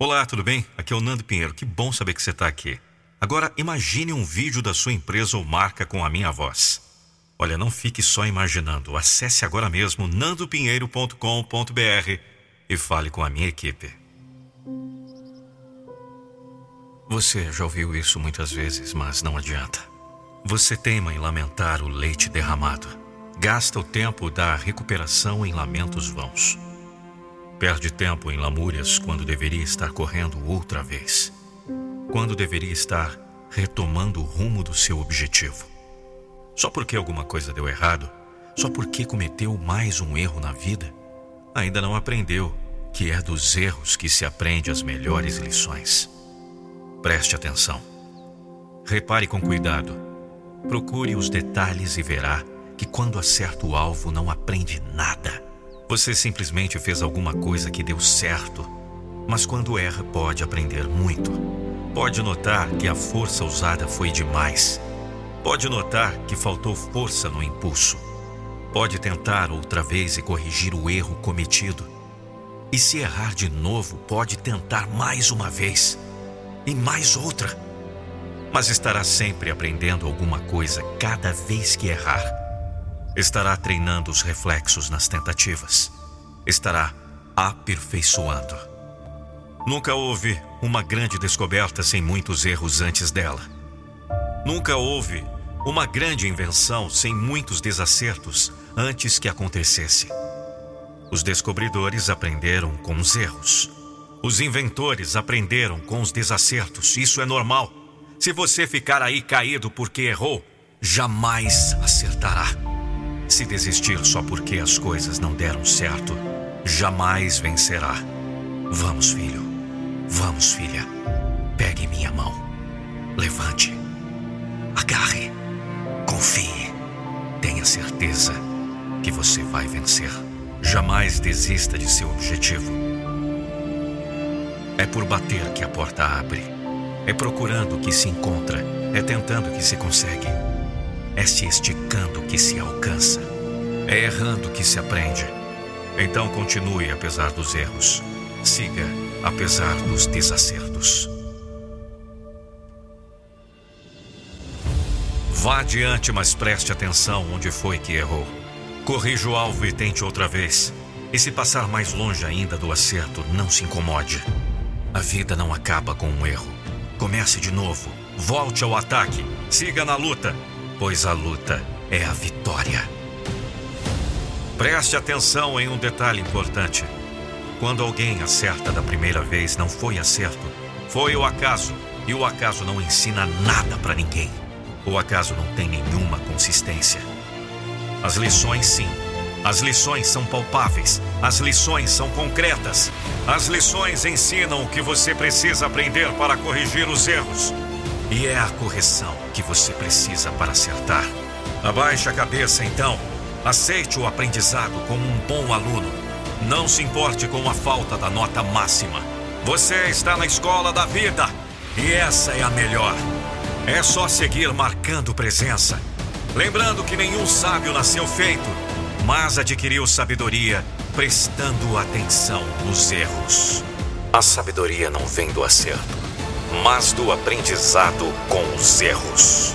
Olá, tudo bem? Aqui é o Nando Pinheiro. Que bom saber que você está aqui. Agora, imagine um vídeo da sua empresa ou marca com a minha voz. Olha, não fique só imaginando. Acesse agora mesmo nandopinheiro.com.br e fale com a minha equipe. Você já ouviu isso muitas vezes, mas não adianta. Você teima em lamentar o leite derramado. Gasta o tempo da recuperação em lamentos vãos. Perde tempo em lamúrias quando deveria estar correndo outra vez. Quando deveria estar retomando o rumo do seu objetivo. Só porque alguma coisa deu errado, só porque cometeu mais um erro na vida, ainda não aprendeu que é dos erros que se aprende as melhores lições. Preste atenção. Repare com cuidado. Procure os detalhes e verá que quando acerta o alvo não aprende nada você simplesmente fez alguma coisa que deu certo, mas quando erra, pode aprender muito. Pode notar que a força usada foi demais. Pode notar que faltou força no impulso. Pode tentar outra vez e corrigir o erro cometido. E se errar de novo, pode tentar mais uma vez e mais outra. Mas estará sempre aprendendo alguma coisa cada vez que errar estará treinando os reflexos nas tentativas, estará aperfeiçoando. Nunca houve uma grande descoberta sem muitos erros antes dela. Nunca houve uma grande invenção sem muitos desacertos antes que acontecesse. Os descobridores aprenderam com os erros. Os inventores aprenderam com os desacertos. Isso é normal. Se você ficar aí caído porque errou, jamais acertará. Se desistir só porque as coisas não deram certo, jamais vencerá. Vamos, filho. Vamos, filha. Pegue minha mão. Levante. Agarre. Confie. Tenha certeza que você vai vencer. Jamais desista de seu objetivo. É por bater que a porta abre. É procurando que se encontra. É tentando que se consegue. É se esticando que se alcança. É errando que se aprende. Então continue apesar dos erros. Siga apesar dos desacertos. Vá adiante, mas preste atenção onde foi que errou. Corrija o alvo e tente outra vez. E se passar mais longe ainda do acerto, não se incomode. A vida não acaba com um erro. Comece de novo. Volte ao ataque. Siga na luta pois a luta é a vitória. Preste atenção em um detalhe importante. Quando alguém acerta da primeira vez, não foi acerto, foi o acaso. E o acaso não ensina nada para ninguém. O acaso não tem nenhuma consistência. As lições, sim. As lições são palpáveis. As lições são concretas. As lições ensinam o que você precisa aprender para corrigir os erros. E é a correção que você precisa para acertar. Abaixe a cabeça então. Aceite o aprendizado como um bom aluno. Não se importe com a falta da nota máxima. Você está na escola da vida e essa é a melhor. É só seguir marcando presença. Lembrando que nenhum sábio nasceu feito, mas adquiriu sabedoria prestando atenção nos erros. A sabedoria não vem do acerto mas do aprendizado com os erros.